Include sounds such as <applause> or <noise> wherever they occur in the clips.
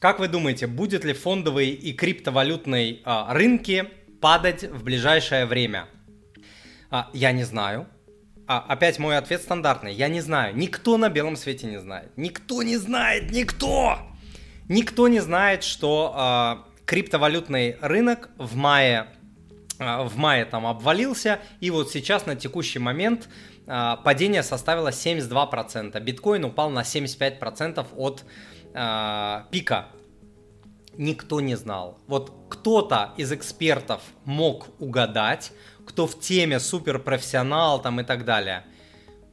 Как вы думаете, будет ли фондовый и криптовалютный а, рынки падать в ближайшее время? А, я не знаю. А, опять мой ответ стандартный. Я не знаю. Никто на белом свете не знает. Никто не знает. Никто! Никто не знает, что а, криптовалютный рынок в мае а, в мае там обвалился, и вот сейчас на текущий момент а, падение составило 72%. Биткоин упал на 75% от э, пика никто не знал. Вот кто-то из экспертов мог угадать, кто в теме суперпрофессионал там и так далее,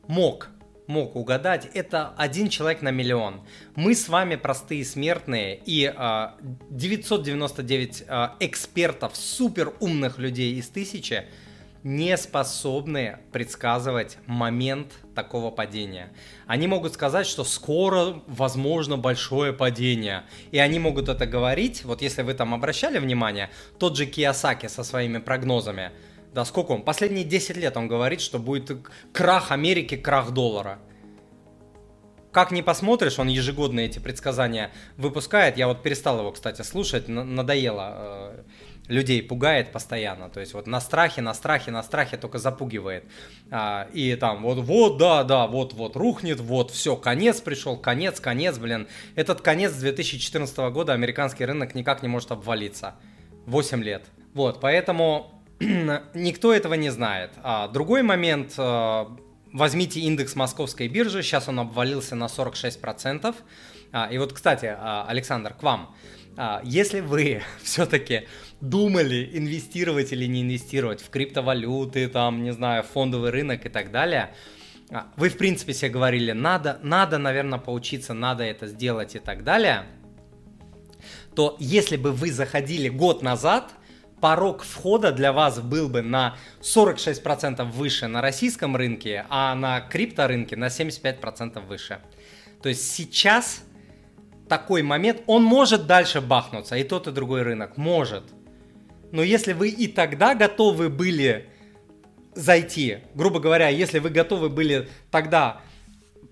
мог, мог угадать. Это один человек на миллион. Мы с вами простые смертные и э, 999 э, экспертов, супер умных людей из тысячи – не способны предсказывать момент такого падения. Они могут сказать, что скоро возможно большое падение. И они могут это говорить, вот если вы там обращали внимание, тот же Киосаки со своими прогнозами, да сколько он, последние 10 лет он говорит, что будет крах Америки, крах доллара. Как не посмотришь, он ежегодно эти предсказания выпускает. Я вот перестал его, кстати, слушать, надоело э, людей пугает постоянно. То есть вот на страхе, на страхе, на страхе только запугивает. А, и там вот, вот, да, да, вот, вот рухнет, вот, все, конец пришел, конец, конец, блин. Этот конец 2014 года американский рынок никак не может обвалиться. 8 лет. Вот, поэтому <clears throat> никто этого не знает. А, другой момент, а, возьмите индекс московской биржи, сейчас он обвалился на 46%. А, и вот, кстати, а, Александр, к вам. А, если вы <laughs> все-таки думали, инвестировать или не инвестировать в криптовалюты, там, не знаю, фондовый рынок и так далее, а, вы, в принципе, себе говорили, надо, надо, наверное, поучиться, надо это сделать и так далее, то если бы вы заходили год назад, порог входа для вас был бы на 46% выше на российском рынке, а на крипторынке на 75% выше. То есть сейчас такой момент, он может дальше бахнуться, и тот, и другой рынок, может. Но если вы и тогда готовы были зайти, грубо говоря, если вы готовы были тогда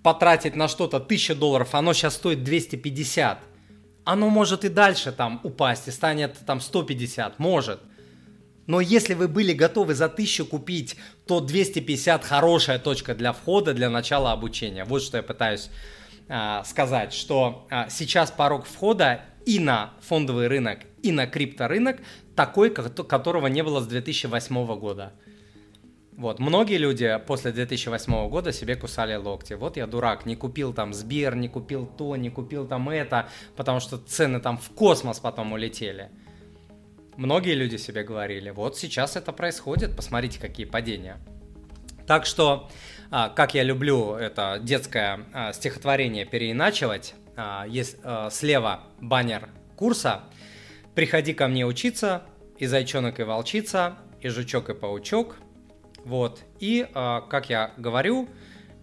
потратить на что-то 1000 долларов, оно сейчас стоит 250, оно может и дальше там упасть и станет там 150, может. Но если вы были готовы за 1000 купить, то 250 хорошая точка для входа, для начала обучения. Вот что я пытаюсь сказать, что а, сейчас порог входа и на фондовый рынок, и на крипторынок такой, которого не было с 2008 года. Вот, многие люди после 2008 года себе кусали локти. Вот я дурак, не купил там Сбер, не купил то, не купил там это, потому что цены там в космос потом улетели. Многие люди себе говорили, вот сейчас это происходит, посмотрите, какие падения. Так что, а, как я люблю это детское а, стихотворение переиначивать, а, есть слева баннер курса – Приходи ко мне учиться, и зайчонок, и волчица, и жучок, и паучок. Вот. И, как я говорю,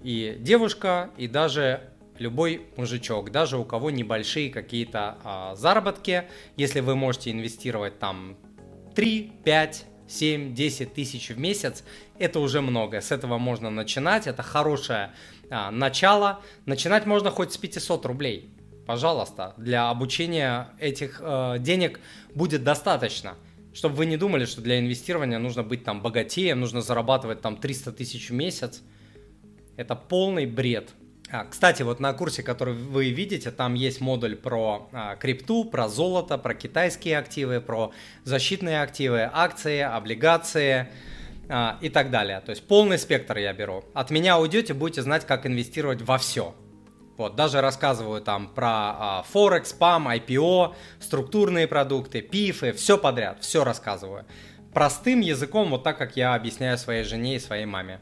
и девушка, и даже любой мужичок, даже у кого небольшие какие-то а, заработки, если вы можете инвестировать там 3, 5, 7, 10 тысяч в месяц, это уже много. С этого можно начинать, это хорошее а, начало. Начинать можно хоть с 500 рублей пожалуйста, для обучения этих э, денег будет достаточно. Чтобы вы не думали, что для инвестирования нужно быть там богатеем, нужно зарабатывать там 300 тысяч в месяц. Это полный бред. А, кстати, вот на курсе, который вы видите, там есть модуль про а, крипту, про золото, про китайские активы, про защитные активы, акции, облигации а, и так далее. То есть полный спектр я беру. От меня уйдете, будете знать, как инвестировать во все. Вот, даже рассказываю там про Форекс, ПАМ, IPO, структурные продукты, пифы, все подряд, все рассказываю. Простым языком, вот так, как я объясняю своей жене и своей маме.